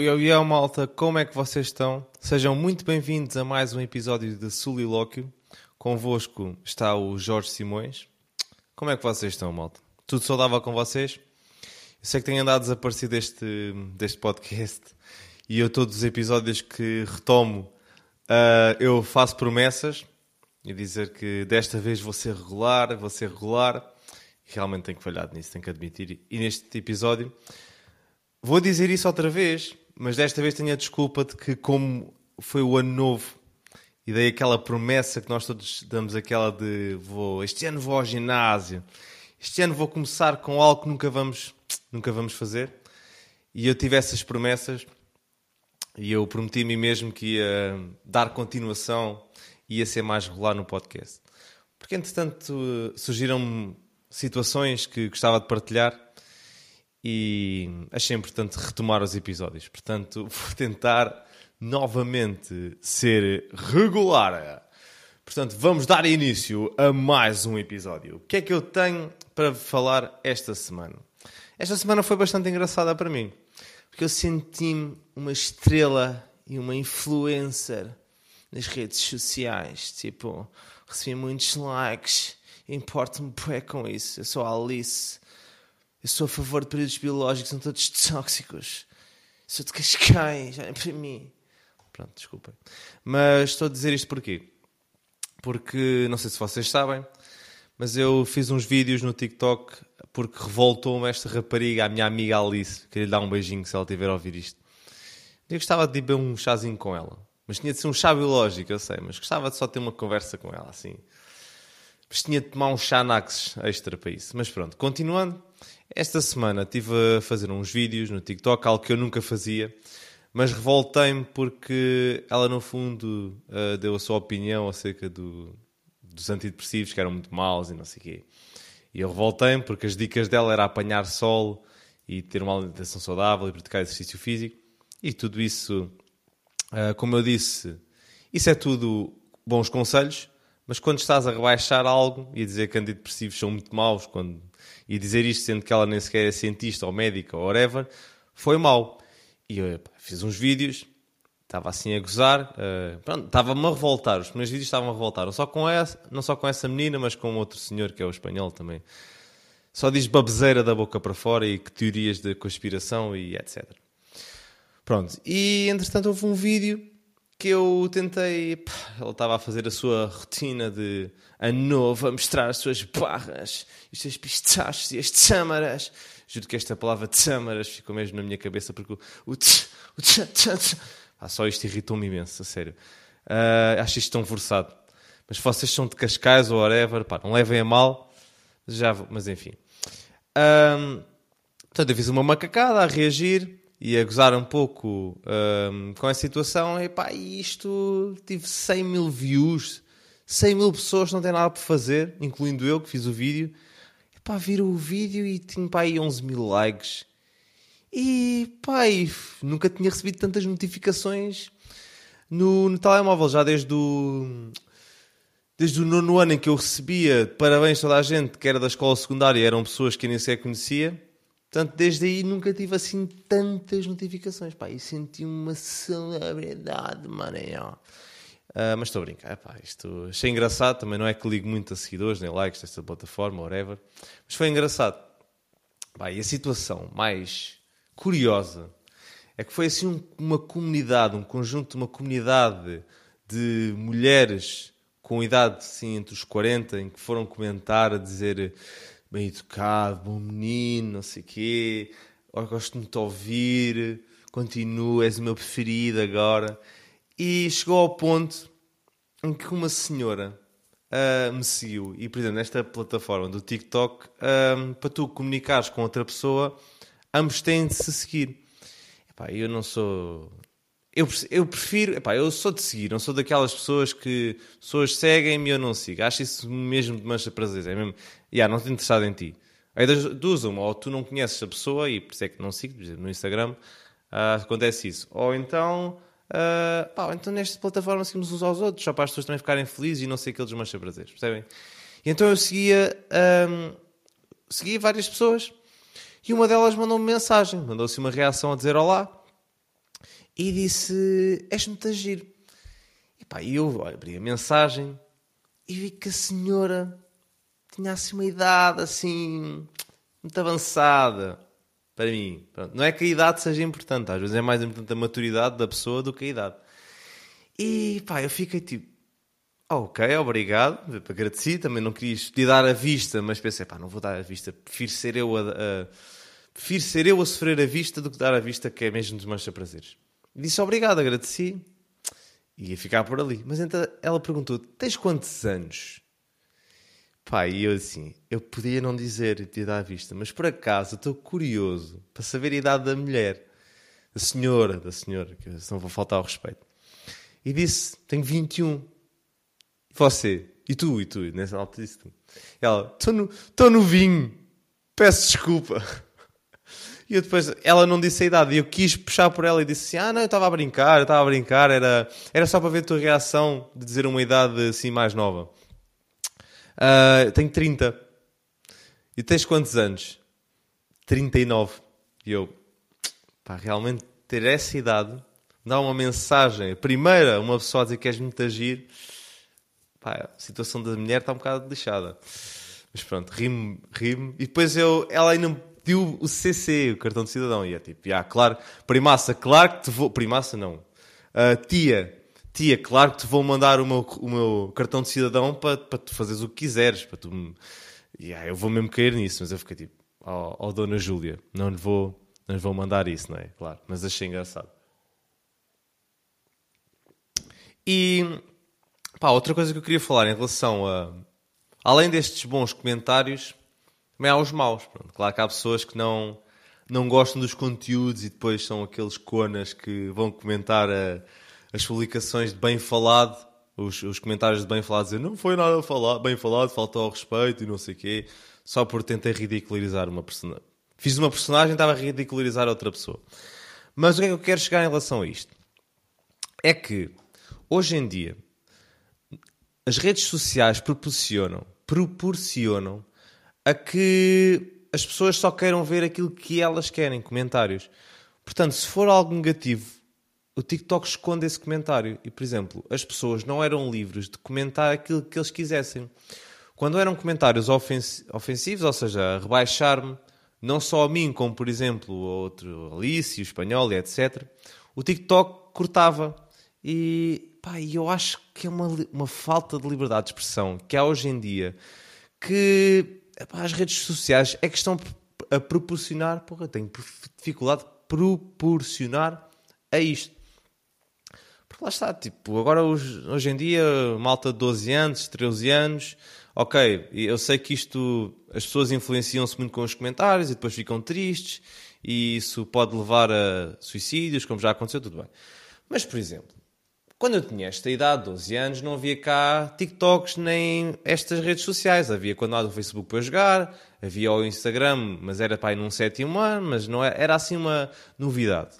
Yo, yo, yo, malta, como é que vocês estão? Sejam muito bem-vindos a mais um episódio de Solilóquio. Convosco está o Jorge Simões. Como é que vocês estão, malta? Tudo saudável com vocês? Eu sei que tenho andado desaparecido deste, deste podcast e eu, todos os episódios que retomo, uh, eu faço promessas e dizer que desta vez vou ser regular, vou ser regular. Realmente tenho que falhar nisso, tenho que admitir. E neste episódio Vou dizer isso outra vez, mas desta vez tenho a desculpa de que, como foi o ano novo e dei aquela promessa que nós todos damos, aquela de vou, este ano vou ao ginásio, este ano vou começar com algo que nunca vamos, nunca vamos fazer. E eu tive essas promessas e eu prometi a mim mesmo que ia dar continuação e ia ser mais regular no podcast. Porque, entretanto, surgiram situações que gostava de partilhar e achei importante retomar os episódios. Portanto, vou tentar novamente ser regular. Portanto, vamos dar início a mais um episódio. O que é que eu tenho para falar esta semana? Esta semana foi bastante engraçada para mim, porque eu senti-me uma estrela e uma influencer nas redes sociais. Tipo, recebi muitos likes, importo-me bem com isso. Eu sou a Alice eu sou a favor de períodos biológicos, são todos tóxicos. Sou de Cascais, olhem para mim. Pronto, desculpem. Mas estou a dizer isto porquê? Porque, não sei se vocês sabem, mas eu fiz uns vídeos no TikTok porque revoltou-me esta rapariga, a minha amiga Alice. Queria lhe dar um beijinho se ela tiver a ouvir isto. Eu gostava de beber um chazinho com ela. Mas tinha de ser um chá biológico, eu sei. Mas gostava de só ter uma conversa com ela, assim. Mas tinha de tomar um chá nax extra para isso. Mas pronto, continuando. Esta semana estive a fazer uns vídeos no TikTok, algo que eu nunca fazia, mas revoltei-me porque ela, no fundo, uh, deu a sua opinião acerca do, dos antidepressivos, que eram muito maus e não sei o quê. E eu revoltei-me porque as dicas dela era apanhar sol e ter uma alimentação saudável e praticar exercício físico. E tudo isso, uh, como eu disse, isso é tudo bons conselhos, mas quando estás a rebaixar algo e a dizer que antidepressivos são muito maus, quando e dizer isto sendo que ela nem sequer é cientista ou médica ou whatever, foi mau. E eu fiz uns vídeos, estava assim a gozar, uh, estava-me a revoltar, os primeiros vídeos estavam a revoltar, não só, com essa, não só com essa menina, mas com outro senhor que é o espanhol também. Só diz babezeira da boca para fora e que teorias de conspiração e etc. Pronto, e entretanto houve um vídeo que eu tentei. Pá, ele estava a fazer a sua rotina de ano novo, a mostrar as suas barras, os seus pistachos e as tâmaras. Juro que esta palavra tâmaras ficou mesmo na minha cabeça porque o, o, tch, o tch, tch, tch. Ah, só isto irritou-me imenso, a sério. Uh, acho isto tão forçado. Mas vocês são de Cascais ou whatever, pá, não levem a mal. Já, mas enfim. Um, portanto, eu fiz uma macacada a reagir e a gozar um pouco um, com a situação, e pá, isto tive 100 mil views, 100 mil pessoas não têm nada para fazer, incluindo eu que fiz o vídeo. E pá, viram o vídeo e tinha pá, aí 11 mil likes. E pá, e nunca tinha recebido tantas notificações no, no telemóvel, já desde o, desde o nono ano em que eu recebia parabéns toda a gente que era da escola secundária, eram pessoas que nem sequer conhecia. Portanto, desde aí nunca tive assim tantas notificações. Pá, e senti uma celebridade, mano. Uh, mas estou a brincar, isto achei engraçado. Também não é que ligo muito a seguidores nem likes desta plataforma, whatever. Mas foi engraçado. Pá, e a situação mais curiosa é que foi assim um, uma comunidade, um conjunto uma comunidade de mulheres com idade assim, entre os 40 em que foram comentar a dizer bem educado, bom menino, não sei o quê, gosto muito de ouvir, continua, és o meu preferido agora. E chegou ao ponto em que uma senhora uh, me seguiu. E, por exemplo, nesta plataforma do TikTok, uh, para tu comunicares com outra pessoa, ambos têm de se seguir. Epá, eu não sou eu, eu prefiro, epá, eu sou de seguir, não sou daquelas pessoas que pessoas seguem-me e eu não sigo. Acho isso mesmo de mancha prazer. É mesmo, yeah, não estou interessado em ti. Aí das duas, uma, ou tu não conheces a pessoa e por isso é que não sigo, por exemplo, no Instagram uh, acontece isso. Ou então, uh, pá, então nesta plataforma seguimos uns aos outros, só para as pessoas também ficarem felizes e não ser aqueles mancha prazeres, percebem? E então eu seguia, um, seguia várias pessoas e uma delas mandou-me mensagem, mandou-se uma reação a dizer olá e disse: És muito giro. E pá, eu abri a mensagem e vi que a senhora tinha assim uma idade assim muito avançada para mim. Pronto. Não é que a idade seja importante, às vezes é mais importante a maturidade da pessoa do que a idade. E pá, eu fiquei tipo, ok, obrigado, agradeci, também não quis lhe dar a vista, mas pensei, pá, não vou dar a vista, prefiro ser eu a, a, prefiro ser eu a sofrer a vista do que dar a vista, que é mesmo desmancha prazeres. Disse obrigado, agradeci, e ia ficar por ali. Mas então ela perguntou, tens quantos anos? Pá, e eu assim, eu podia não dizer de dar à vista, mas por acaso estou curioso para saber a idade da mulher, da senhora, da senhora, que não vou faltar ao respeito. E disse, tenho 21. E você? E tu? E tu? E nessa altura disse. Ela, estou no, estou no vinho, peço desculpa. E eu depois, ela não disse a idade, e eu quis puxar por ela e disse assim: Ah, não, eu estava a brincar, eu estava a brincar, era, era só para ver a tua reação de dizer uma idade assim mais nova. Uh, tenho 30. E tens quantos anos? 39. E eu, pá, realmente ter essa idade, dar uma mensagem, primeira, uma pessoa a dizer que és muito agir, pá, a situação da mulher está um bocado lixada. Mas pronto, rimo, rimo. E depois eu, ela ainda me pediu o CC, o cartão de cidadão. E é tipo, ah, claro, primaça, claro que te vou. Primaça não. Uh, tia, tia, claro que te vou mandar o meu, o meu cartão de cidadão para, para tu fazeres o que quiseres. Para tu me... yeah, eu vou mesmo cair nisso, mas eu fiquei tipo, ó oh, oh, Dona Júlia, não lhe vou, não lhe vou mandar isso, não é? Claro, mas achei engraçado. E pá, outra coisa que eu queria falar em relação a. Além destes bons comentários, também há os maus. Pronto. Claro que há pessoas que não, não gostam dos conteúdos e depois são aqueles conas que vão comentar a as publicações de bem falado, os, os comentários de bem falado, dizer não foi nada falado, bem falado, faltou ao respeito e não sei o quê, só por tentar ridicularizar uma personagem. Fiz uma personagem estava a ridicularizar outra pessoa. Mas o que é que eu quero chegar em relação a isto? É que, hoje em dia, as redes sociais proporcionam, proporcionam a que as pessoas só queiram ver aquilo que elas querem, comentários. Portanto, se for algo negativo, o TikTok esconde esse comentário. E, por exemplo, as pessoas não eram livres de comentar aquilo que eles quisessem. Quando eram comentários ofensivos, ou seja, rebaixar-me, não só a mim, como por exemplo o outro Alice, o espanhol etc., o TikTok cortava. E pá, eu acho que é uma, uma falta de liberdade de expressão que há hoje em dia que epá, as redes sociais é que estão a proporcionar, porra, tenho dificuldade de proporcionar a isto. Lá está, tipo, agora hoje, hoje em dia, malta de 12 anos, 13 anos, ok, eu sei que isto, as pessoas influenciam-se muito com os comentários e depois ficam tristes e isso pode levar a suicídios, como já aconteceu, tudo bem. Mas, por exemplo, quando eu tinha esta idade, 12 anos, não havia cá TikToks nem estas redes sociais. Havia quando há o Facebook para jogar, havia o Instagram, mas era para ir num sétimo ano, mas não era, é, era assim uma novidade.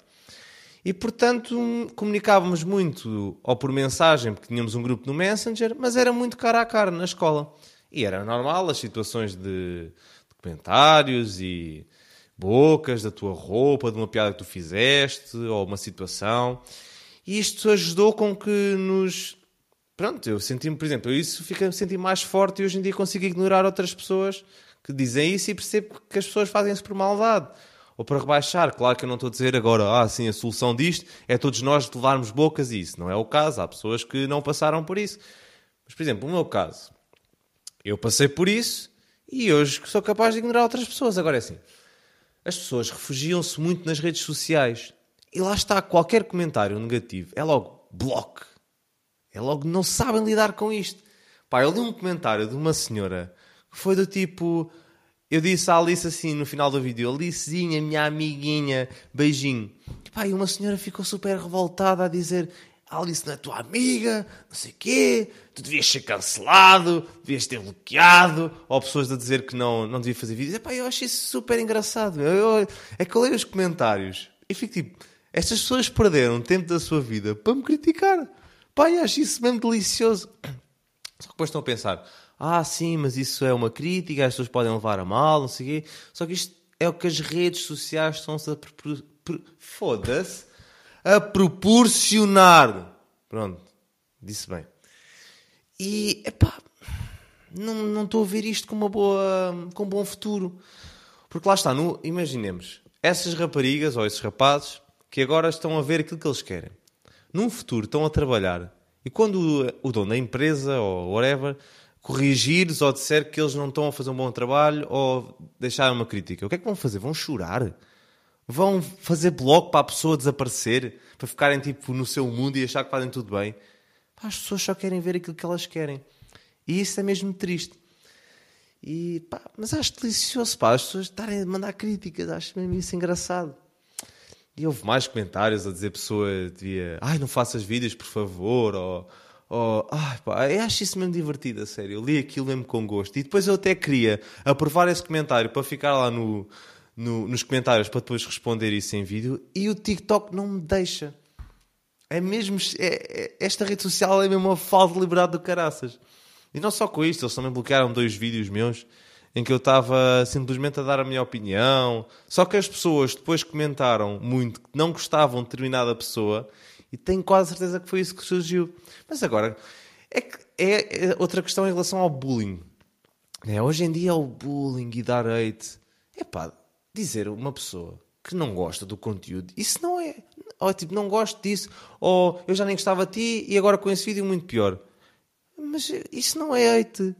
E, portanto, comunicávamos muito, ou por mensagem, porque tínhamos um grupo no Messenger, mas era muito cara a cara na escola. E era normal as situações de, comentários e bocas da tua roupa, de uma piada que tu fizeste, ou uma situação. E isto ajudou com que nos. Pronto, eu senti-me, por exemplo, isso fica senti mais forte e hoje em dia consigo ignorar outras pessoas que dizem isso e percebo que as pessoas fazem isso por maldade ou para rebaixar. Claro que eu não estou a dizer agora, ah, sim, a solução disto é todos nós levarmos bocas e isso. Não é o caso. Há pessoas que não passaram por isso. Mas, por exemplo, no meu caso, eu passei por isso e hoje sou capaz de ignorar outras pessoas. Agora é assim, as pessoas refugiam-se muito nas redes sociais e lá está, qualquer comentário negativo é logo bloco. É logo, não sabem lidar com isto. Pá, eu li um comentário de uma senhora que foi do tipo eu disse à Alice assim no final do vídeo: Alicezinha, minha amiguinha, beijinho. E, pá, e uma senhora ficou super revoltada a dizer: Alice não é tua amiga, não sei o quê, tu devias ser cancelado, devias ter bloqueado. Ou pessoas a dizer que não, não devia fazer vídeos. Epá, eu acho isso super engraçado. Eu, eu, é que eu leio os comentários e fico tipo: estas pessoas perderam tempo da sua vida para me criticar. Pá, eu acho isso mesmo delicioso. Só que depois estão a pensar: ah, sim, mas isso é uma crítica, as pessoas podem levar a mal, não sei o quê. Só que isto é o que as redes sociais estão-se a. Foda-se. a proporcionar. Pronto, disse bem. E, epá, não, não estou a ver isto com uma boa, com um bom futuro. Porque lá está, no, imaginemos, essas raparigas ou esses rapazes que agora estão a ver aquilo que eles querem. Num futuro estão a trabalhar e quando o, o dono da empresa ou whatever corrigir-lhes ou disser que eles não estão a fazer um bom trabalho ou deixar uma crítica, o que é que vão fazer? Vão chorar? Vão fazer bloco para a pessoa desaparecer? Para ficarem tipo no seu mundo e achar que fazem tudo bem? As pessoas só querem ver aquilo que elas querem. E isso é mesmo triste. E, pá, mas acho delicioso pá, as pessoas estarem a mandar críticas, acho mesmo isso engraçado. E houve mais comentários a dizer pessoa devia, ai, não faças vídeos, por favor, ou, ou ai, pá, eu acho isso mesmo divertido, a sério. Eu li aquilo mesmo com gosto. E depois eu até queria aprovar esse comentário para ficar lá no, no, nos comentários para depois responder isso em vídeo e o TikTok não me deixa. É mesmo, é, é, esta rede social é mesmo uma falta de liberdade do caraças. E não só com isto, eles também bloquearam dois vídeos meus em que eu estava simplesmente a dar a minha opinião. Só que as pessoas depois comentaram muito que não gostavam de determinada pessoa e tenho quase certeza que foi isso que surgiu. Mas agora, é, que é, é outra questão em relação ao bullying. É, hoje em dia o bullying e dar hate. É pá, dizer uma pessoa que não gosta do conteúdo, isso não é. Ou tipo, não gosto disso, ou eu já nem gostava de ti e agora com esse vídeo muito pior. Mas isso não é hate.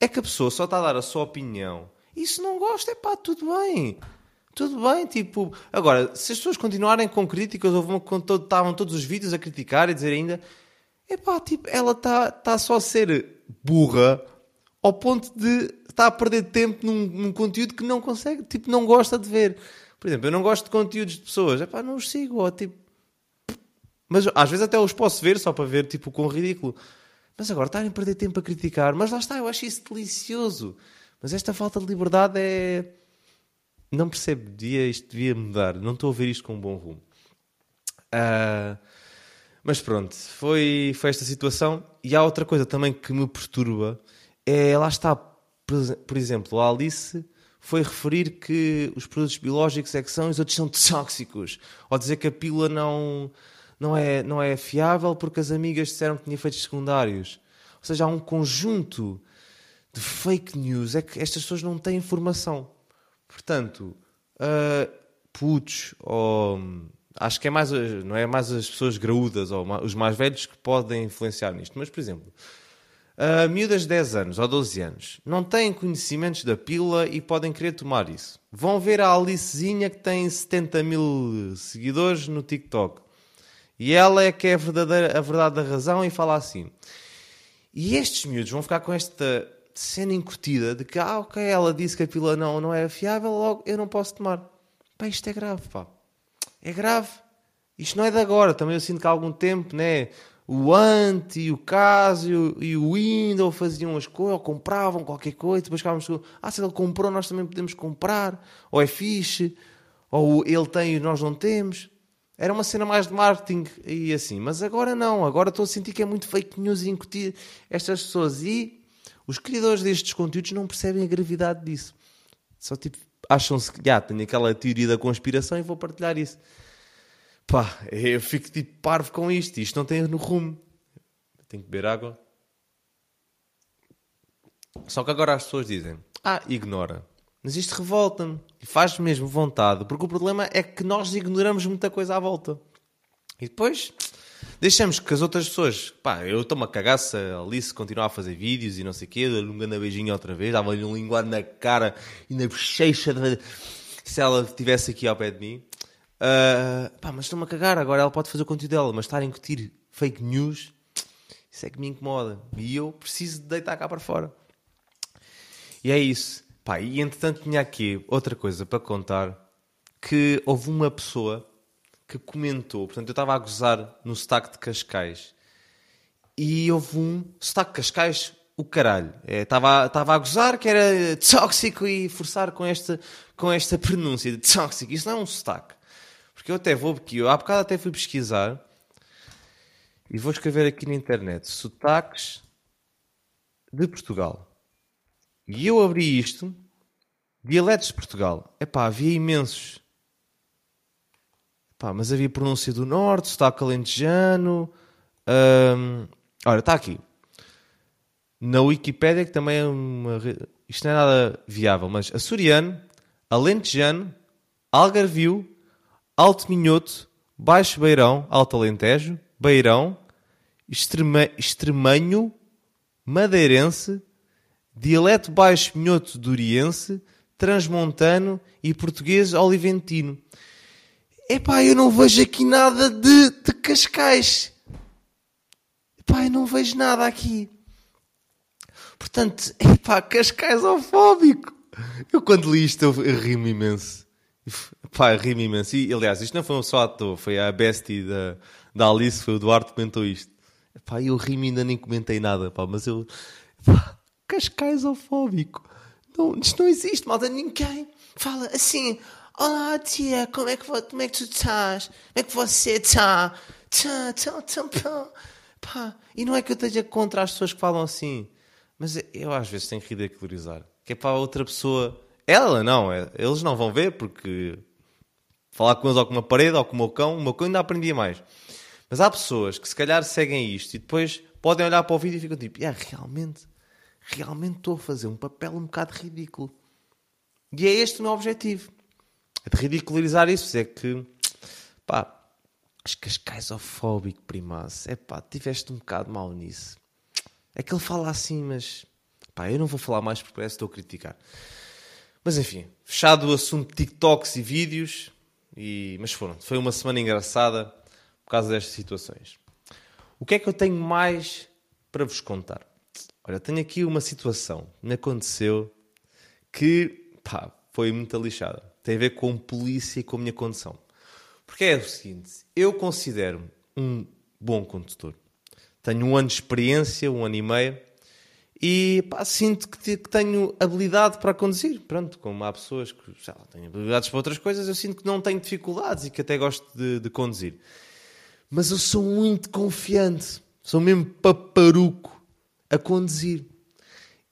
É que a pessoa só está a dar a sua opinião. Se não gosta, é pá, tudo bem. Tudo bem, tipo. Agora, se as pessoas continuarem com críticas, ou quando estavam todos os vídeos a criticar e dizer ainda, é pá, tipo, ela está tá só a ser burra ao ponto de estar a perder tempo num, num, conteúdo que não consegue, tipo, não gosta de ver. Por exemplo, eu não gosto de conteúdos de pessoas, é pá, não os sigo, ou tipo. Mas às vezes até os posso ver só para ver, tipo, quão ridículo. Mas agora estarem a perder tempo a criticar, mas lá está, eu acho isso delicioso. Mas esta falta de liberdade é. Não percebo, devia, isto devia mudar. Não estou a ver isto com um bom rumo. Uh, mas pronto, foi, foi esta situação. E há outra coisa também que me perturba: é lá está, por exemplo, a Alice foi referir que os produtos biológicos é que são e os outros são tóxicos. Ou dizer que a pílula não não é, não é fiável porque as amigas disseram que tinha efeitos secundários. Ou seja, há um conjunto de fake news. É que estas pessoas não têm informação. Portanto, uh, putos, ou acho que é mais, não é mais as pessoas graúdas ou os mais velhos que podem influenciar nisto. Mas, por exemplo, uh, miúdas de 10 anos ou 12 anos não têm conhecimentos da pílula e podem querer tomar isso. Vão ver a Alicezinha que tem 70 mil seguidores no TikTok. E ela é que é a, verdadeira, a verdade da razão e fala assim. E estes miúdos vão ficar com esta cena incutida de que, ah, ok, ela disse que a pílula não, não é fiável, logo eu não posso tomar. Pá, isto é grave, pá. É grave. Isto não é de agora. Também eu sinto que há algum tempo, né? O Ant e o Casio e o Windows faziam as coisas, ou compravam qualquer coisa, depois ficávamos com, ah, se ele comprou, nós também podemos comprar, ou é fixe, ou ele tem e nós não temos. Era uma cena mais de marketing e assim. Mas agora não. Agora estou a sentir que é muito fake news incutir estas pessoas. E os criadores destes conteúdos não percebem a gravidade disso. Só tipo, acham-se que já tenho aquela teoria da conspiração e vou partilhar isso. Pá, eu fico tipo parvo com isto. Isto não tem no rumo. Tenho que beber água. Só que agora as pessoas dizem: Ah, ignora. Mas isto revolta-me e faz mesmo vontade, porque o problema é que nós ignoramos muita coisa à volta. E depois deixamos que as outras pessoas, pá, eu estou-me a cagar se a Alice continuar a fazer vídeos e não sei o quê, dou-lhe um grande beijinho outra vez, dava-lhe um linguado na cara e na bochecha de... se ela estivesse aqui ao pé de mim. Uh, pá, mas estou-me a cagar, agora ela pode fazer o conteúdo dela, mas estar a incutir fake news, isso é que me incomoda. E eu preciso de deitar cá para fora. E é isso. Pá, e entretanto tinha aqui outra coisa para contar, que houve uma pessoa que comentou, portanto eu estava a gozar no sotaque de Cascais, e houve um sotaque de Cascais, o caralho. É, estava, é, a gozar que era tóxico e forçar com esta, com esta pronúncia de tóxico. Isso não é um sotaque. Porque eu até vou, porque eu há bocado até fui pesquisar e vou escrever aqui na internet sotaques de Portugal. E eu abri isto, dialetos de Portugal. Epá, havia imensos. Pá, mas havia pronúncia do norte, sotaque alentejano. Hum, ora, está aqui. Na Wikipédia, que também é uma. Isto não é nada viável, mas açoriano, alentejano, algarvio, alto minhoto, baixo beirão, alto alentejo, beirão, extrema, extremanho, madeirense, dialeto baixo minhoto duriense, transmontano e português oliventino. Epá, eu não vejo aqui nada de, de Cascais. Epá, eu não vejo nada aqui. Portanto, epá, Cascais homofóbico. Eu quando li isto eu, eu ri-me imenso. Pá, ri-me imenso. E, aliás, isto não foi um só ator, foi a bestie da, da Alice, foi o Duarte que comentou isto. Pá, eu ri-me ainda nem comentei nada, pá, mas eu... Pá, Cascais homofóbico. Não, isto não existe, malta. Ninguém fala assim. Olá, tia, como é que, como é que tu estás? Como é que você está? Tá, tá, tá, pá. pá. E não é que eu esteja contra as pessoas que falam assim, mas eu às vezes tenho que ridicularizar. Que é para outra pessoa. Ela não, é, eles não vão ver porque falar com eles ou com uma parede ou com o meu cão, o meu cão ainda aprendia mais. Mas há pessoas que se calhar seguem isto e depois podem olhar para o vídeo e ficam tipo, é realmente realmente estou a fazer um papel um bocado ridículo. E é este o meu objetivo. É de ridicularizar isso. É que, pá, as cascais ofóbico, primaço. É pá, tiveste um bocado mal nisso. É que ele fala assim, mas, pá, eu não vou falar mais porque parece que estou a criticar. Mas enfim, fechado o assunto de TikToks e vídeos. E, mas foram, foi uma semana engraçada por causa destas situações. O que é que eu tenho mais para vos contar? Olha, tenho aqui uma situação que me aconteceu que pá, foi muito lixada. Tem a ver com polícia e com a minha condução. Porque é o seguinte: eu considero-me um bom condutor. Tenho um ano de experiência, um ano e meio, e pá, sinto que, tenho habilidade para conduzir. Pronto, como há pessoas que têm habilidades para outras coisas, eu sinto que não tenho dificuldades e que até gosto de, de conduzir. Mas eu sou muito confiante, sou mesmo paparuco a conduzir.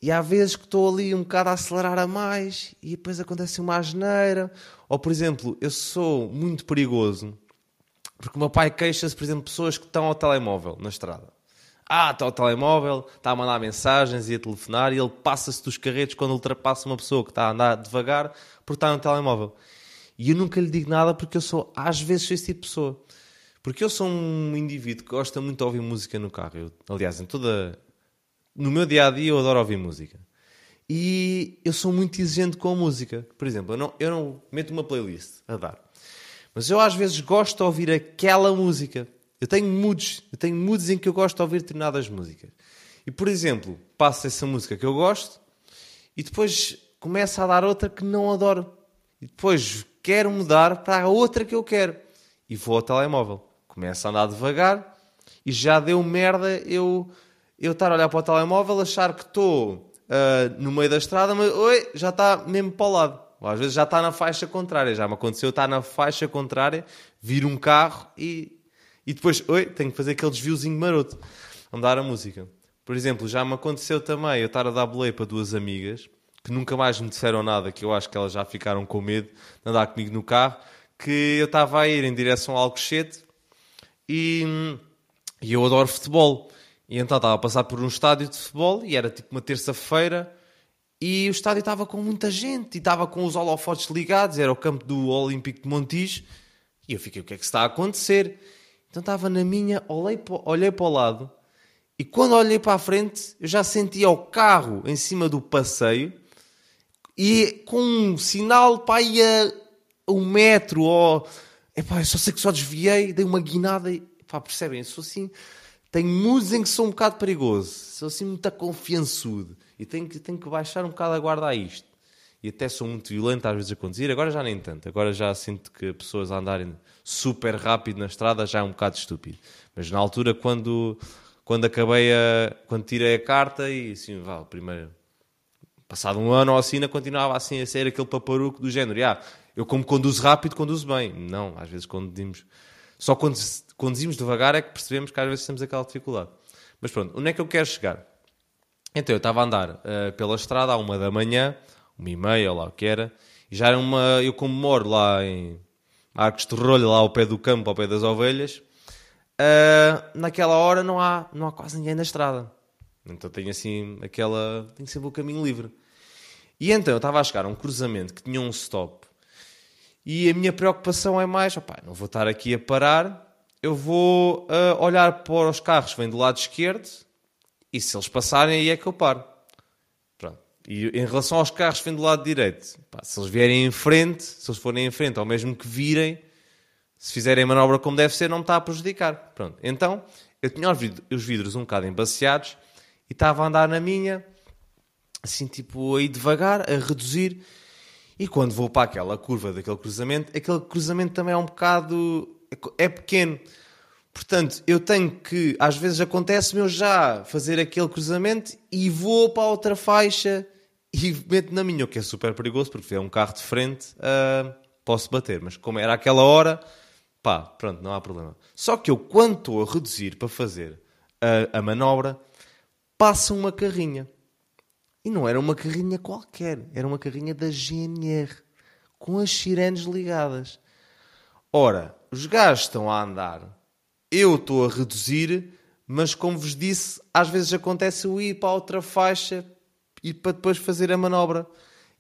E há vezes que estou ali um bocado a acelerar a mais e depois acontece uma asneira. Ou, por exemplo, eu sou muito perigoso porque o meu pai queixa-se, por exemplo, de pessoas que estão ao telemóvel na estrada. Ah, está ao telemóvel, está a mandar mensagens e a telefonar e ele passa-se dos carretos quando ultrapassa uma pessoa que está a andar devagar porque está no telemóvel. E eu nunca lhe digo nada porque eu sou, às vezes, esse tipo de pessoa. Porque eu sou um indivíduo que gosta muito de ouvir música no carro. Eu, aliás, em toda no meu dia a dia eu adoro ouvir música. E eu sou muito exigente com a música. Por exemplo, eu não, eu não meto uma playlist a dar. Mas eu às vezes gosto de ouvir aquela música. Eu tenho moods, eu tenho moods em que eu gosto de ouvir determinadas músicas. E por exemplo, passo essa música que eu gosto e depois começo a dar outra que não adoro. E depois quero mudar para a outra que eu quero. E vou ao telemóvel. Começo a andar devagar e já deu merda eu eu estar a olhar para o telemóvel, achar que estou uh, no meio da estrada, mas oi, já está mesmo para o lado. Ou às vezes já está na faixa contrária. Já me aconteceu estar na faixa contrária, vir um carro e, e depois, oi, tenho que fazer aquele desviozinho maroto, andar a música. Por exemplo, já me aconteceu também eu estar a dar boleia para duas amigas que nunca mais me disseram nada, que eu acho que elas já ficaram com medo de andar comigo no carro, que eu estava a ir em direção ao Alcochete e, e eu adoro futebol. E então estava a passar por um estádio de futebol e era tipo uma terça-feira e o estádio estava com muita gente e estava com os holofotes ligados, era o campo do Olímpico de Montijo e eu fiquei, o que é que está a acontecer? Então estava na minha, olhei para, olhei para o lado e quando olhei para a frente eu já sentia o carro em cima do passeio e com um sinal para ir a um metro ou... Epá, eu só sei que só desviei, dei uma guinada e... Epá, percebem? Eu sou assim tenho moods em que sou um bocado perigoso, sou assim muito confiançudo e tenho que, tenho que baixar um bocado a guarda a isto. E até sou muito violento às vezes a conduzir, agora já nem tanto, agora já sinto que pessoas a andarem super rápido na estrada já é um bocado estúpido. Mas na altura, quando, quando acabei a. quando tirei a carta e assim, vá, primeiro. Passado um ano ou assim, ainda continuava assim a ser aquele paparuco do género. Ah, eu como conduzo rápido, conduzo bem. Não, às vezes conduzimos. Só quando conduzimos devagar é que percebemos que às vezes temos aquela dificuldade. Mas pronto, onde é que eu quero chegar? Então eu estava a andar uh, pela estrada à uma da manhã, uma e meia, ou lá o que era, e já era uma. Eu, como moro lá em, Arcos de rolho lá ao pé do campo, ao pé das ovelhas. Uh, naquela hora não há, não há quase ninguém na estrada. Então tenho assim aquela. tenho sempre o caminho livre. E então eu estava a chegar a um cruzamento que tinha um stop. E a minha preocupação é mais: opa, não vou estar aqui a parar, eu vou uh, olhar para os carros que vêm do lado esquerdo e se eles passarem, aí é que eu paro. Pronto. E em relação aos carros que vêm do lado direito, pá, se eles vierem em frente, se eles forem em frente, ou mesmo que virem, se fizerem a manobra como deve ser, não me está a prejudicar. Pronto. Então, eu tinha os vidros um bocado embaciados e estava a andar na minha, assim, tipo, aí devagar, a reduzir. E quando vou para aquela curva daquele cruzamento, aquele cruzamento também é um bocado. É pequeno. Portanto, eu tenho que, às vezes acontece-me eu já fazer aquele cruzamento e vou para a outra faixa e meto na minha, o que é super perigoso, porque é um carro de frente, uh, posso bater. Mas como era aquela hora, pá, pronto, não há problema. Só que eu, quando estou a reduzir para fazer a, a manobra, passa uma carrinha. E não era uma carrinha qualquer, era uma carrinha da GNR, com as sirenes ligadas. Ora, os gajos estão a andar eu estou a reduzir, mas como vos disse, às vezes acontece eu ir para outra faixa e para depois fazer a manobra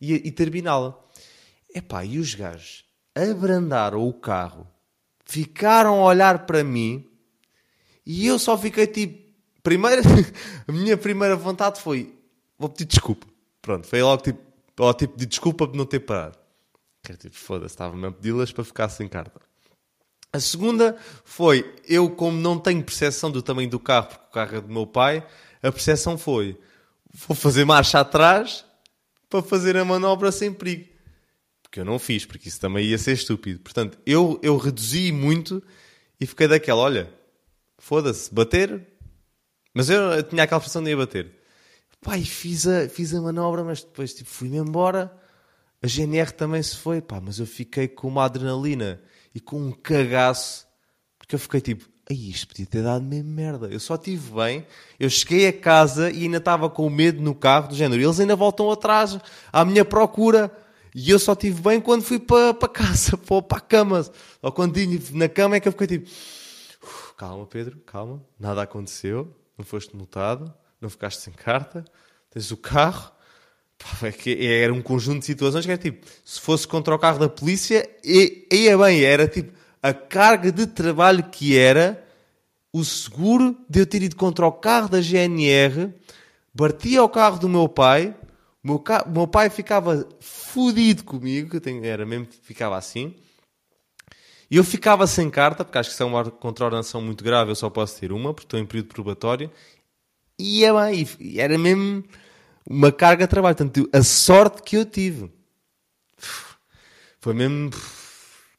e, e terminá-la. Epá, e os gajos abrandaram o carro, ficaram a olhar para mim e eu só fiquei tipo. Primeiro, a minha primeira vontade foi: vou pedir desculpa. Pronto, foi logo tipo, ó, tipo de desculpa por não ter parado. Que tipo, foda-se, estava-me a pedi-las para ficar sem carta. A segunda foi, eu como não tenho percepção do tamanho do carro, porque o carro é do meu pai, a percepção foi, vou fazer marcha atrás para fazer a manobra sem perigo. Porque eu não fiz, porque isso também ia ser estúpido. Portanto, eu, eu reduzi muito e fiquei daquela, olha, foda-se, bater. Mas eu, tinha aquela percepção de ir bater. Pai, fiz a, fiz a manobra, mas depois tipo, fui-me embora. A GNR também se foi, pá, mas eu fiquei com uma adrenalina e com um cagaço, porque eu fiquei tipo, Ai, isto podia ter dado mesmo merda. Eu só estive bem, eu cheguei a casa e ainda estava com medo no carro, do género. Eles ainda voltam atrás à minha procura. E eu só estive bem quando fui para, para casa, para, a cama. Ou quando estive na cama é que eu fiquei tipo, calma Pedro, calma, nada aconteceu, não foste multado, não ficaste sem carta, tens o carro, é era um conjunto de situações que era tipo, se fosse contra o carro da polícia, ia bem, era tipo a carga de trabalho que era o seguro de eu ter ido contra o carro da GNR, batia o carro do meu pai, o meu, ca... meu pai ficava fodido comigo, tenho... era mesmo, ficava assim, e eu ficava sem carta, porque acho que isso é uma contraordenação muito grave, eu só posso ter uma, porque estou em período probatório, e ia bem, era mesmo uma carga de trabalho. Portanto, a sorte que eu tive foi mesmo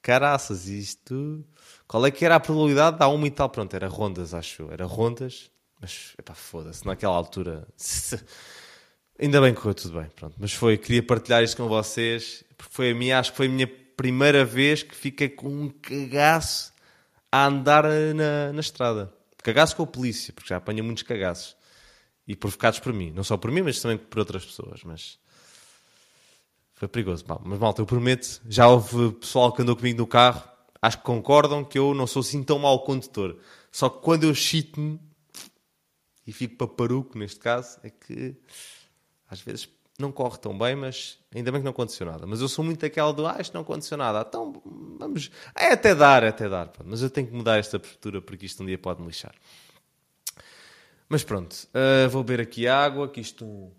caraças. Isto. Qual é que era a probabilidade? Dá uma e tal. Pronto, era rondas, acho. Era rondas, mas epá, foda-se. Naquela altura. Ainda bem que correu tudo bem. Pronto, mas foi. Queria partilhar isto com vocês. Porque foi a minha, acho que foi a minha primeira vez que fiquei com um cagaço a andar na, na estrada. Cagaço com a polícia, porque já apanha muitos cagaços e provocados por mim. Não só por mim, mas também por outras pessoas. Mas foi perigoso. mas malta, eu prometo, já houve pessoal que andou comigo no carro, acho que concordam que eu não sou assim tão mau condutor. Só que quando eu chito-me e fico paparuco, neste caso, é que às vezes não corre tão bem, mas ainda bem que não aconteceu nada. Mas eu sou muito aquela do, ah, isto não aconteceu nada, então vamos. É até dar, é até dar. Mas eu tenho que mudar esta postura porque isto um dia pode me lixar. Mas pronto, uh, vou beber aqui água, que isto.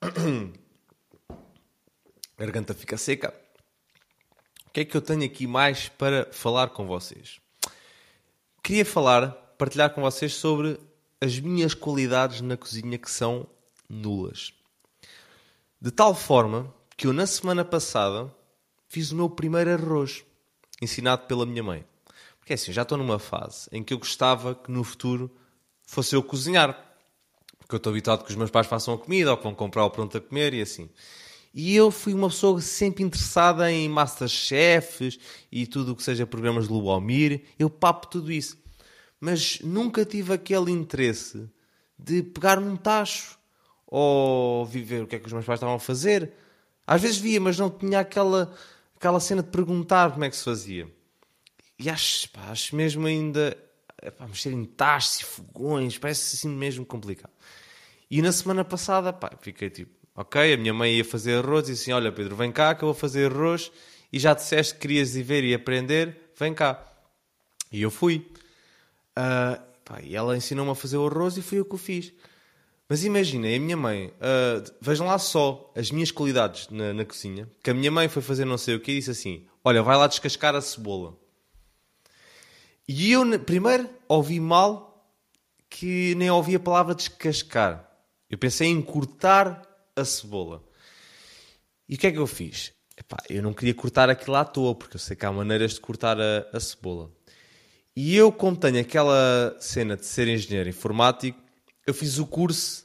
A garganta fica seca. O que é que eu tenho aqui mais para falar com vocês? Queria falar, partilhar com vocês sobre as minhas qualidades na cozinha que são nulas. De tal forma que eu, na semana passada, fiz o meu primeiro arroz, ensinado pela minha mãe. Porque é assim, já estou numa fase em que eu gostava que no futuro fosse eu cozinhar. Porque eu estou habituado que os meus pais façam a comida ou que vão comprar o pronto a comer e assim. E eu fui uma pessoa sempre interessada em Masterchefs e tudo o que seja programas de Lubomir. Eu papo tudo isso. Mas nunca tive aquele interesse de pegar num tacho ou viver o que é que os meus pais estavam a fazer. Às vezes via, mas não tinha aquela, aquela cena de perguntar como é que se fazia. E acho, pá, acho mesmo ainda pá, mexer em tachos e fogões, parece assim mesmo complicado. E na semana passada, pá, fiquei tipo, ok, a minha mãe ia fazer arroz e assim: Olha, Pedro, vem cá que eu vou fazer arroz e já disseste que querias ir ver e aprender, vem cá. E eu fui. Uh, pá, e ela ensinou-me a fazer o arroz e fui eu que o fiz. Mas imaginem, a minha mãe, uh, vejam lá só as minhas qualidades na, na, cozinha, que a minha mãe foi fazer não sei o que e disse assim: Olha, vai lá descascar a cebola. E eu, primeiro, ouvi mal que nem ouvi a palavra descascar. Eu pensei em cortar a cebola. E o que é que eu fiz? Epá, eu não queria cortar aquilo à toa, porque eu sei que há maneiras de cortar a, a cebola. E eu, como tenho aquela cena de ser engenheiro informático, eu fiz o curso,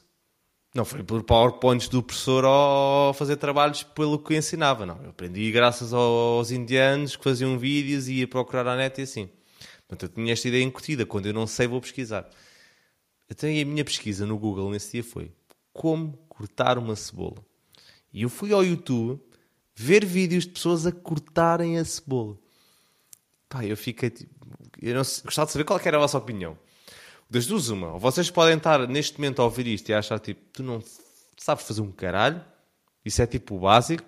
não foi por PowerPoints do professor ou fazer trabalhos pelo que ensinava, não. Eu aprendi graças aos indianos que faziam vídeos e ia procurar a net e assim. Portanto, eu tinha esta ideia incutida. Quando eu não sei, vou pesquisar. Então, a minha pesquisa no Google nesse dia foi como cortar uma cebola. E eu fui ao YouTube ver vídeos de pessoas a cortarem a cebola. Pá, eu fiquei tipo. Eu não gostava de saber qual era a vossa opinião. Das duas, uma. Vocês podem estar neste momento a ouvir isto e achar tipo, tu não sabes fazer um caralho, isso é tipo o básico,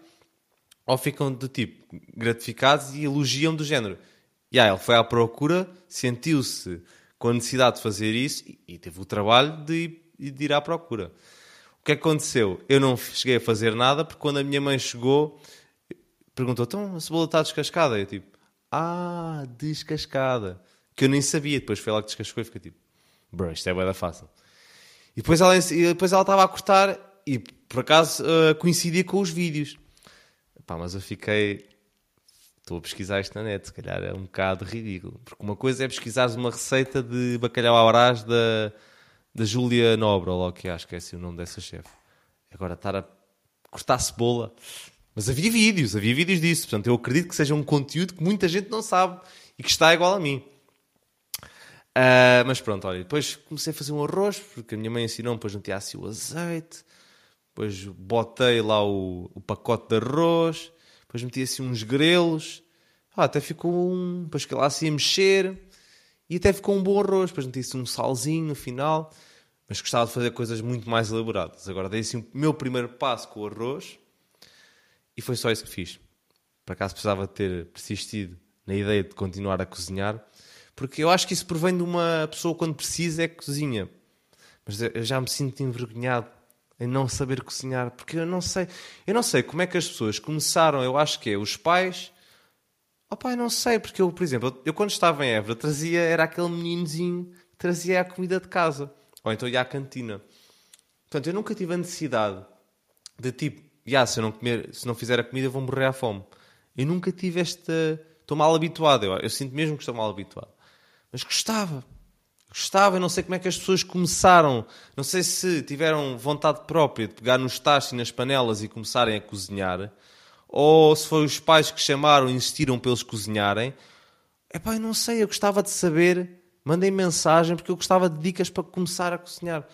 ou ficam de tipo gratificados e elogiam do género. E aí, ele foi à procura, sentiu-se com a necessidade de fazer isso e, e teve o trabalho de, de ir à procura. O que aconteceu? Eu não cheguei a fazer nada porque quando a minha mãe chegou, perguntou: então a cebola está descascada? Eu tipo: ah, descascada. Que eu nem sabia. Depois foi lá que descascou e fiquei tipo: bro, isto é da fácil. E depois ela, depois ela estava a cortar e por acaso uh, coincidia com os vídeos. Pá, mas eu fiquei estou a pesquisar isto na net, se calhar é um bocado ridículo. Porque uma coisa é pesquisares uma receita de bacalhau à brás da, da Júlia Nobre, ou logo que acho que é assim o nome dessa chefe. Agora estar a cortar cebola. Mas havia vídeos, havia vídeos disso. Portanto, eu acredito que seja um conteúdo que muita gente não sabe e que está igual a mim. Uh, mas pronto, olha, depois comecei a fazer um arroz, porque a minha mãe ensinou-me, depois metia assim o azeite, depois botei lá o, o pacote de arroz, depois meti assim uns grelos, ah, até ficou um. Depois que lá assim a mexer e até ficou um bom arroz. Depois meti assim um salzinho no final, mas gostava de fazer coisas muito mais elaboradas. Agora dei assim o meu primeiro passo com o arroz e foi só isso que fiz. Por acaso precisava ter persistido na ideia de continuar a cozinhar, porque eu acho que isso provém de uma pessoa quando precisa é que cozinha. Mas eu já me sinto envergonhado em não saber cozinhar, porque eu não sei, eu não sei como é que as pessoas começaram, eu acho que é os pais. Oh pai, não sei, porque eu, por exemplo, eu, quando estava em Évora trazia, era aquele meninozinho que trazia a comida de casa, ou então ia à cantina. Portanto, eu nunca tive a necessidade de tipo, yeah, se eu não comer, se não fizer a comida vou morrer à fome. Eu nunca tive esta, estou mal habituado, eu, eu sinto mesmo que estou mal habituado. Mas gostava, gostava, eu não sei como é que as pessoas começaram, não sei se tiveram vontade própria de pegar nos tachos e nas panelas e começarem a cozinhar, ou se foi os pais que chamaram e insistiram para eles cozinharem. É pá, eu não sei, eu gostava de saber, mandei mensagem porque eu gostava de dicas para começar a cozinhar.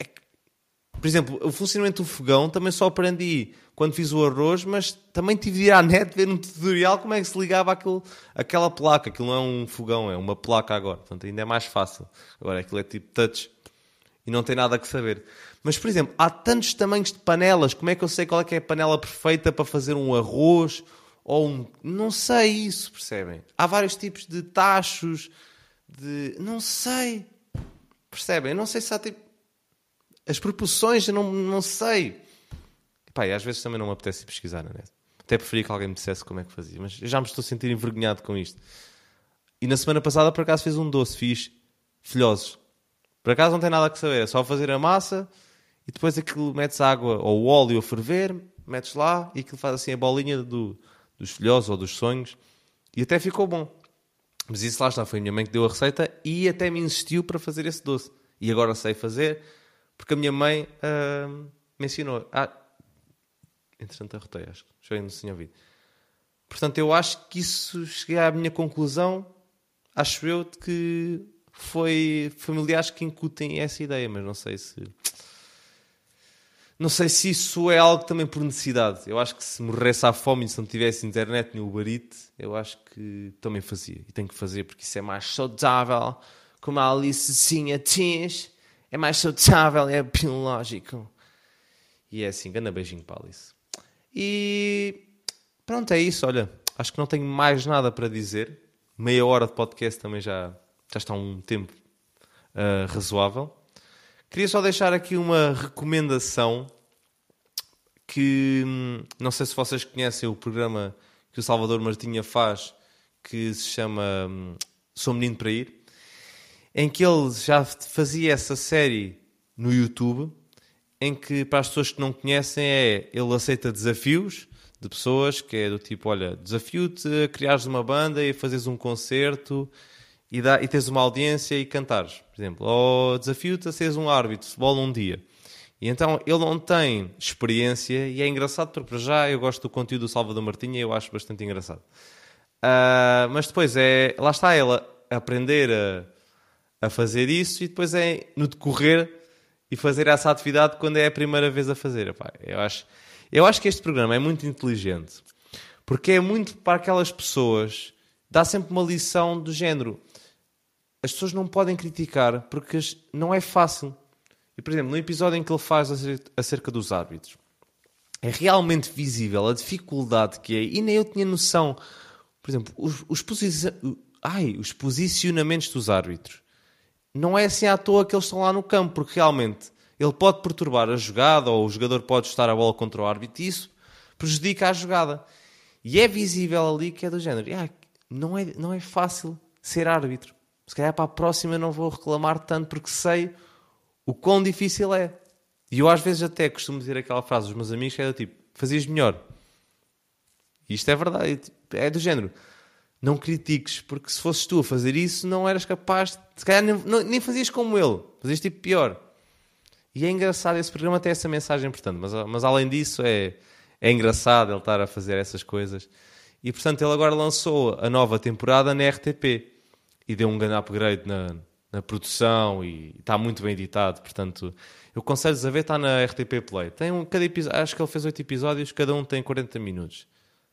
É que, por exemplo, o funcionamento do fogão também só aprendi quando fiz o arroz, mas também tive de ir à net ver um tutorial como é que se ligava aquilo, aquela placa. Aquilo não é um fogão, é uma placa agora. Portanto, ainda é mais fácil. Agora, aquilo é tipo touch e não tem nada a saber. Mas, por exemplo, há tantos tamanhos de panelas. Como é que eu sei qual é que é a panela perfeita para fazer um arroz ou um... Não sei isso, percebem? Há vários tipos de tachos, de... Não sei. Percebem? Eu não sei se há tipo... As proporções, eu não, não sei. Pá, às vezes também não me apetece pesquisar na net. Até preferia que alguém me dissesse como é que fazia. Mas já me estou a sentir envergonhado com isto. E na semana passada, por acaso, fiz um doce. Fiz filhosos. Por acaso não tem nada a saber. É só fazer a massa e depois aquilo metes água ou óleo a ferver, metes lá e aquilo faz assim a bolinha do, dos filhosos ou dos sonhos. E até ficou bom. Mas isso lá está. Foi a minha mãe que deu a receita e até me insistiu para fazer esse doce. E agora sei fazer porque a minha mãe uh, me ensinou. Ah, Entretanto, arrotei, acho já não tinha ouvido. Portanto, eu acho que isso cheguei à minha conclusão, acho eu, de que foi familiares que incutem essa ideia, mas não sei se. não sei se isso é algo também por necessidade. Eu acho que se morresse à fome e se não tivesse internet nem Uber Eats, eu acho que também fazia. E tenho que fazer porque isso é mais saudável. Como a Alicezinha diz, é mais saudável, é biológico. E é assim, grande beijinho para a Alice. E pronto, é isso. Olha, acho que não tenho mais nada para dizer. Meia hora de podcast também já, já está um tempo uh, razoável. Queria só deixar aqui uma recomendação que hum, não sei se vocês conhecem o programa que o Salvador Martinha faz, que se chama hum, Sou Menino para Ir, em que ele já fazia essa série no YouTube, em que para as pessoas que não conhecem é ele aceita desafios de pessoas que é do tipo, olha, desafio-te a criares uma banda e fazeres um concerto e, dá, e tens uma audiência e cantares, por exemplo. Ou desafio-te a seres um árbitro de futebol num dia. E então ele não tem experiência e é engraçado porque para já eu gosto do conteúdo do Salvador Martinha e eu acho bastante engraçado. Uh, mas depois é, lá está ela aprender a, a fazer isso e depois é no decorrer e fazer essa atividade quando é a primeira vez a fazer. Epá, eu, acho, eu acho que este programa é muito inteligente porque é muito para aquelas pessoas, dá sempre uma lição do género as pessoas não podem criticar porque não é fácil. E, por exemplo, no episódio em que ele faz acerca dos árbitros, é realmente visível a dificuldade que é, e nem eu tinha noção. Por exemplo, os, os, posici... Ai, os posicionamentos dos árbitros. Não é assim à toa que eles estão lá no campo, porque realmente ele pode perturbar a jogada ou o jogador pode estar a bola contra o árbitro e isso prejudica a jogada. E é visível ali que é do género. Ah, não, é, não é fácil ser árbitro se calhar para a próxima não vou reclamar tanto porque sei o quão difícil é. E eu às vezes até costumo dizer aquela frase dos meus amigos que é do tipo, fazias melhor. E isto é verdade, é do género. Não critiques, porque se fosses tu a fazer isso, não eras capaz, de, se calhar nem, não, nem fazias como ele, fazias tipo pior. E é engraçado, esse programa tem essa mensagem, portanto, mas, mas além disso é, é engraçado ele estar a fazer essas coisas. E portanto ele agora lançou a nova temporada na RTP e deu um grande upgrade na, na produção e está muito bem editado. Portanto, eu aconselho-vos a ver, está na RTP Play. Tem um, cada episódio, acho que ele fez 8 episódios, cada um tem 40 minutos.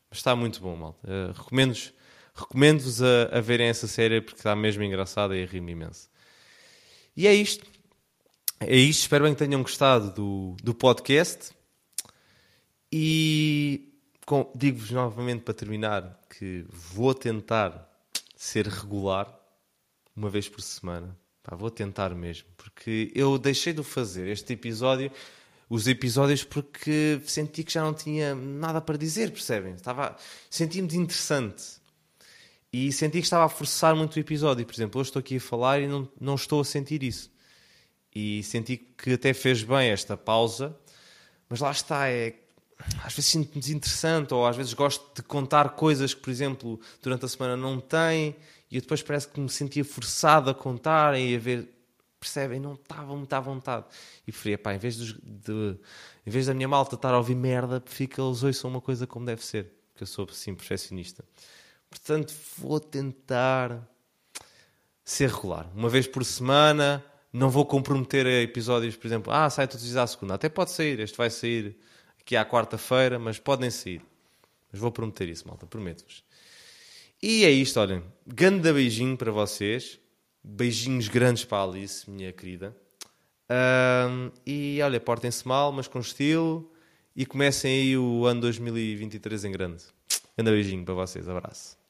Mas está muito bom, malta. Uh, Recomendo-vos recomendo a, a verem essa série porque está mesmo engraçada e rime imenso. E é isto. É isto. Espero bem que tenham gostado do, do podcast. E digo-vos novamente para terminar que vou tentar ser regular uma vez por semana. Pá, vou tentar mesmo, porque eu deixei de fazer este episódio, os episódios, porque senti que já não tinha nada para dizer, percebem? Estava, senti-me de interessante e senti que estava a forçar muito o episódio. Por exemplo, hoje estou aqui a falar e não, não estou a sentir isso. E senti que até fez bem esta pausa, mas lá está, é às vezes sinto-me desinteressante ou às vezes gosto de contar coisas que, por exemplo, durante a semana não tem e eu depois parece que me sentia forçado a contar e a ver, percebem? Não estava muito à vontade. E preferia, pá, em vez, de, de, em vez da minha malta estar a ouvir merda, fica eles ouçam uma coisa como deve ser, porque eu sou assim perfeccionista. Portanto, vou tentar ser regular. Uma vez por semana, não vou comprometer episódios, por exemplo, ah, sai todos os dias à segunda. Até pode sair, este vai sair aqui à quarta-feira, mas podem sair. Mas vou prometer isso, malta, prometo-vos. E é isto, olhem. Ganda beijinho para vocês. Beijinhos grandes para a Alice, minha querida. Um, e olha, portem-se mal, mas com estilo. E comecem aí o ano 2023 em grande. Ganda beijinho para vocês. Abraço.